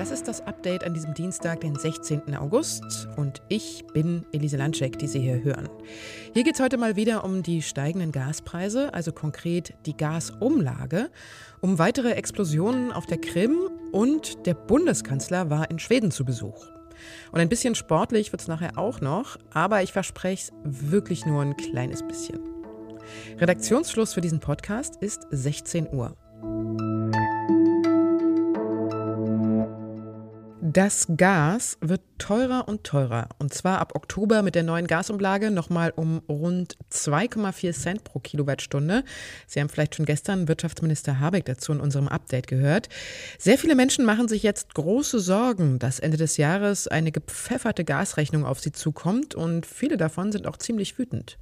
Das ist das Update an diesem Dienstag, den 16. August. Und ich bin Elise Landschek, die Sie hier hören. Hier geht es heute mal wieder um die steigenden Gaspreise, also konkret die Gasumlage, um weitere Explosionen auf der Krim und der Bundeskanzler war in Schweden zu Besuch. Und ein bisschen sportlich wird es nachher auch noch, aber ich verspreche es wirklich nur ein kleines bisschen. Redaktionsschluss für diesen Podcast ist 16 Uhr. Das Gas wird teurer und teurer. Und zwar ab Oktober mit der neuen Gasumlage nochmal um rund 2,4 Cent pro Kilowattstunde. Sie haben vielleicht schon gestern Wirtschaftsminister Habeck dazu in unserem Update gehört. Sehr viele Menschen machen sich jetzt große Sorgen, dass Ende des Jahres eine gepfefferte Gasrechnung auf sie zukommt. Und viele davon sind auch ziemlich wütend.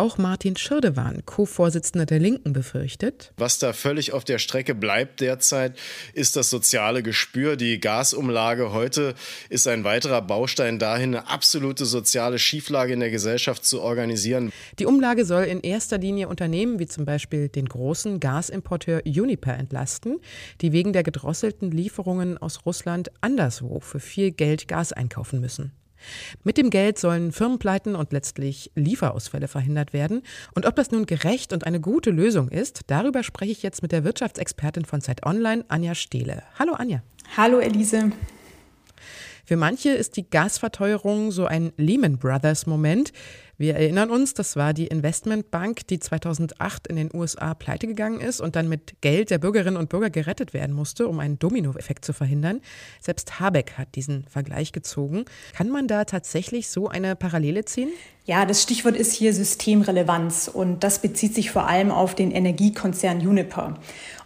Auch Martin Schirdewan, Co-Vorsitzender der Linken, befürchtet. Was da völlig auf der Strecke bleibt derzeit, ist das soziale Gespür. Die Gasumlage heute ist ein weiterer Baustein dahin, eine absolute soziale Schieflage in der Gesellschaft zu organisieren. Die Umlage soll in erster Linie Unternehmen wie zum Beispiel den großen Gasimporteur Uniper entlasten, die wegen der gedrosselten Lieferungen aus Russland anderswo für viel Geld Gas einkaufen müssen. Mit dem Geld sollen Firmenpleiten und letztlich Lieferausfälle verhindert werden. Und ob das nun gerecht und eine gute Lösung ist, darüber spreche ich jetzt mit der Wirtschaftsexpertin von Zeit Online, Anja Stehle. Hallo Anja. Hallo Elise. Für manche ist die Gasverteuerung so ein Lehman Brothers Moment. Wir erinnern uns, das war die Investmentbank, die 2008 in den USA pleite gegangen ist und dann mit Geld der Bürgerinnen und Bürger gerettet werden musste, um einen Dominoeffekt zu verhindern. Selbst Habeck hat diesen Vergleich gezogen. Kann man da tatsächlich so eine Parallele ziehen? Ja, das Stichwort ist hier Systemrelevanz und das bezieht sich vor allem auf den Energiekonzern Uniper.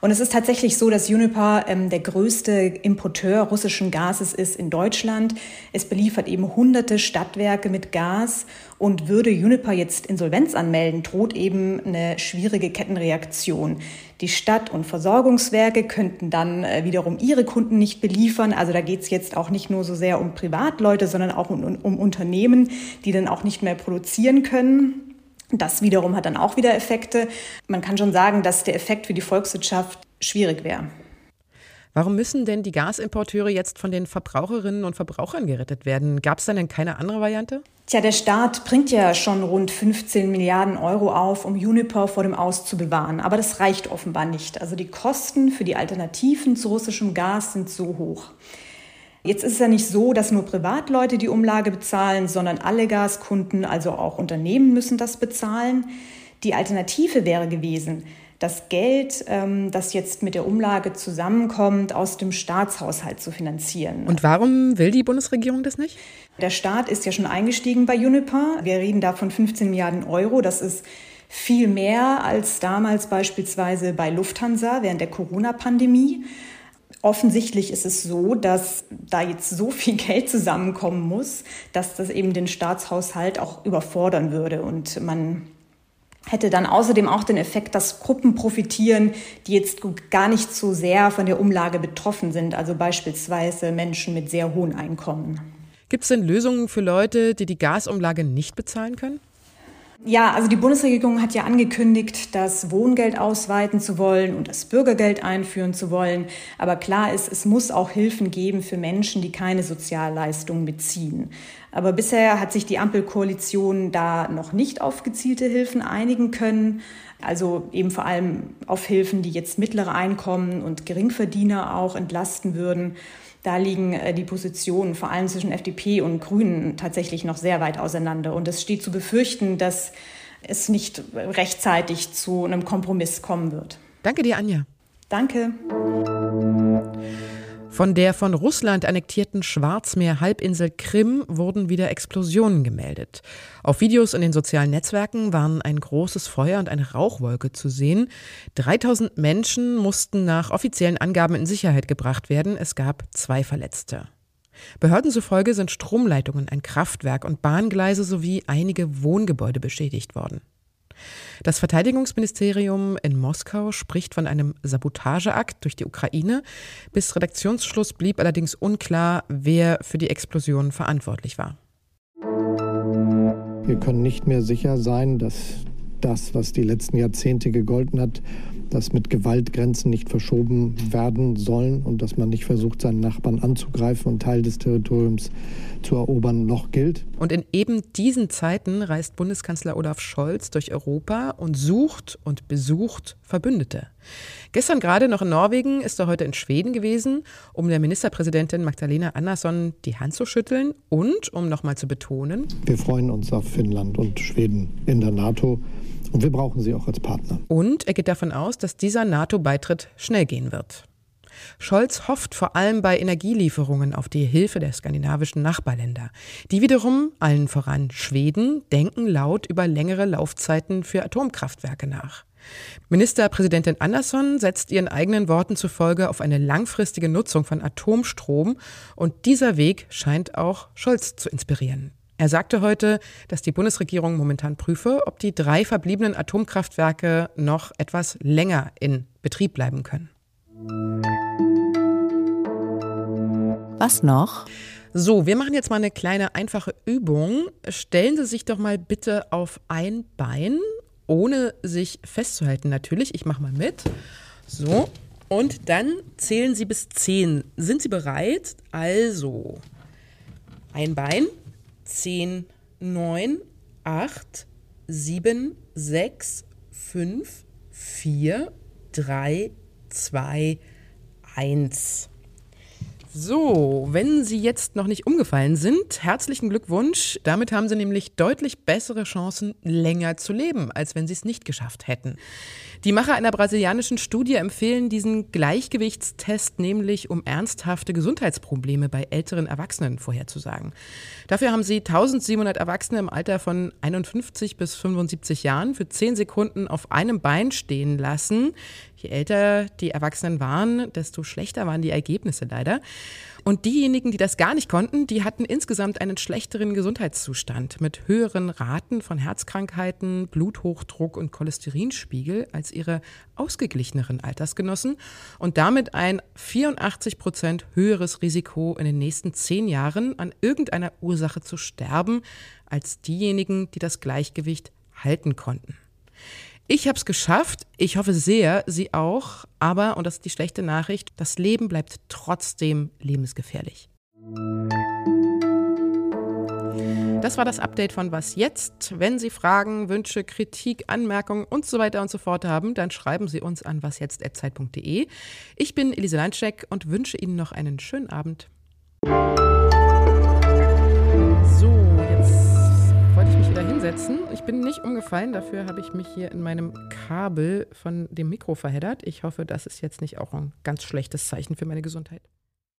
Und es ist tatsächlich so, dass Uniper ähm, der größte Importeur russischen Gases ist in Deutschland. Es beliefert eben hunderte Stadtwerke mit Gas und würde Uniper jetzt Insolvenz anmelden, droht eben eine schwierige Kettenreaktion. Die Stadt- und Versorgungswerke könnten dann äh, wiederum ihre Kunden nicht beliefern. Also da geht es jetzt auch nicht nur so sehr um Privatleute, sondern auch um, um Unternehmen, die dann auch nicht mehr produzieren können. Das wiederum hat dann auch wieder Effekte. Man kann schon sagen, dass der Effekt für die Volkswirtschaft schwierig wäre. Warum müssen denn die Gasimporteure jetzt von den Verbraucherinnen und Verbrauchern gerettet werden? Gab es denn keine andere Variante? Tja, der Staat bringt ja schon rund 15 Milliarden Euro auf, um Uniper vor dem Aus zu bewahren. Aber das reicht offenbar nicht. Also die Kosten für die Alternativen zu russischem Gas sind so hoch. Jetzt ist es ja nicht so, dass nur Privatleute die Umlage bezahlen, sondern alle Gaskunden, also auch Unternehmen müssen das bezahlen. Die Alternative wäre gewesen, das Geld, ähm, das jetzt mit der Umlage zusammenkommt, aus dem Staatshaushalt zu finanzieren. Und warum will die Bundesregierung das nicht? Der Staat ist ja schon eingestiegen bei Uniper. Wir reden da von 15 Milliarden Euro. Das ist viel mehr als damals beispielsweise bei Lufthansa während der Corona-Pandemie. Offensichtlich ist es so, dass da jetzt so viel Geld zusammenkommen muss, dass das eben den Staatshaushalt auch überfordern würde und man hätte dann außerdem auch den Effekt, dass Gruppen profitieren, die jetzt gar nicht so sehr von der Umlage betroffen sind, also beispielsweise Menschen mit sehr hohen Einkommen. Gibt es denn Lösungen für Leute, die die Gasumlage nicht bezahlen können? Ja, also die Bundesregierung hat ja angekündigt, das Wohngeld ausweiten zu wollen und das Bürgergeld einführen zu wollen. Aber klar ist, es muss auch Hilfen geben für Menschen, die keine Sozialleistungen beziehen. Aber bisher hat sich die Ampelkoalition da noch nicht auf gezielte Hilfen einigen können. Also eben vor allem auf Hilfen, die jetzt mittlere Einkommen und Geringverdiener auch entlasten würden. Da liegen äh, die Positionen vor allem zwischen FDP und Grünen tatsächlich noch sehr weit auseinander. Und es steht zu befürchten, dass es nicht rechtzeitig zu einem Kompromiss kommen wird. Danke dir, Anja. Danke. Von der von Russland annektierten Schwarzmeer-Halbinsel Krim wurden wieder Explosionen gemeldet. Auf Videos in den sozialen Netzwerken waren ein großes Feuer und eine Rauchwolke zu sehen. 3000 Menschen mussten nach offiziellen Angaben in Sicherheit gebracht werden. Es gab zwei Verletzte. Behörden zufolge sind Stromleitungen, ein Kraftwerk und Bahngleise sowie einige Wohngebäude beschädigt worden. Das Verteidigungsministerium in Moskau spricht von einem Sabotageakt durch die Ukraine. Bis Redaktionsschluss blieb allerdings unklar, wer für die Explosion verantwortlich war. Wir können nicht mehr sicher sein, dass das, was die letzten Jahrzehnte gegolten hat, dass mit Gewalt Grenzen nicht verschoben werden sollen und dass man nicht versucht, seinen Nachbarn anzugreifen und Teil des Territoriums zu erobern, noch gilt. Und in eben diesen Zeiten reist Bundeskanzler Olaf Scholz durch Europa und sucht und besucht Verbündete. Gestern gerade noch in Norwegen, ist er heute in Schweden gewesen, um der Ministerpräsidentin Magdalena Andersson die Hand zu schütteln und um nochmal zu betonen, wir freuen uns auf Finnland und Schweden in der NATO. Und wir brauchen sie auch als Partner. Und er geht davon aus, dass dieser NATO-Beitritt schnell gehen wird. Scholz hofft vor allem bei Energielieferungen auf die Hilfe der skandinavischen Nachbarländer. Die wiederum, allen voran Schweden, denken laut über längere Laufzeiten für Atomkraftwerke nach. Ministerpräsidentin Andersson setzt ihren eigenen Worten zufolge auf eine langfristige Nutzung von Atomstrom und dieser Weg scheint auch Scholz zu inspirieren. Er sagte heute, dass die Bundesregierung momentan prüfe, ob die drei verbliebenen Atomkraftwerke noch etwas länger in Betrieb bleiben können. Was noch? So, wir machen jetzt mal eine kleine einfache Übung. Stellen Sie sich doch mal bitte auf ein Bein, ohne sich festzuhalten natürlich. Ich mache mal mit. So, und dann zählen Sie bis 10. Sind Sie bereit? Also, ein Bein, 10, 9, 8, 7, 6, 5, 4, 3, 2, 1. So, wenn Sie jetzt noch nicht umgefallen sind, herzlichen Glückwunsch. Damit haben Sie nämlich deutlich bessere Chancen, länger zu leben, als wenn Sie es nicht geschafft hätten. Die Macher einer brasilianischen Studie empfehlen diesen Gleichgewichtstest nämlich, um ernsthafte Gesundheitsprobleme bei älteren Erwachsenen vorherzusagen. Dafür haben sie 1700 Erwachsene im Alter von 51 bis 75 Jahren für 10 Sekunden auf einem Bein stehen lassen. Je älter die Erwachsenen waren, desto schlechter waren die Ergebnisse leider. Und diejenigen, die das gar nicht konnten, die hatten insgesamt einen schlechteren Gesundheitszustand mit höheren Raten von Herzkrankheiten, Bluthochdruck und Cholesterinspiegel als ihre ausgeglicheneren Altersgenossen und damit ein 84 Prozent höheres Risiko in den nächsten zehn Jahren an irgendeiner Ursache zu sterben als diejenigen, die das Gleichgewicht halten konnten. Ich habe es geschafft. Ich hoffe sehr, Sie auch. Aber, und das ist die schlechte Nachricht, das Leben bleibt trotzdem lebensgefährlich. Das war das Update von Was jetzt? Wenn Sie Fragen, Wünsche, Kritik, Anmerkungen und so weiter und so fort haben, dann schreiben Sie uns an wasjetzt.zeit.de. Ich bin Elise Landscheck und wünsche Ihnen noch einen schönen Abend. Hinsetzen. Ich bin nicht umgefallen, dafür habe ich mich hier in meinem Kabel von dem Mikro verheddert. Ich hoffe, das ist jetzt nicht auch ein ganz schlechtes Zeichen für meine Gesundheit.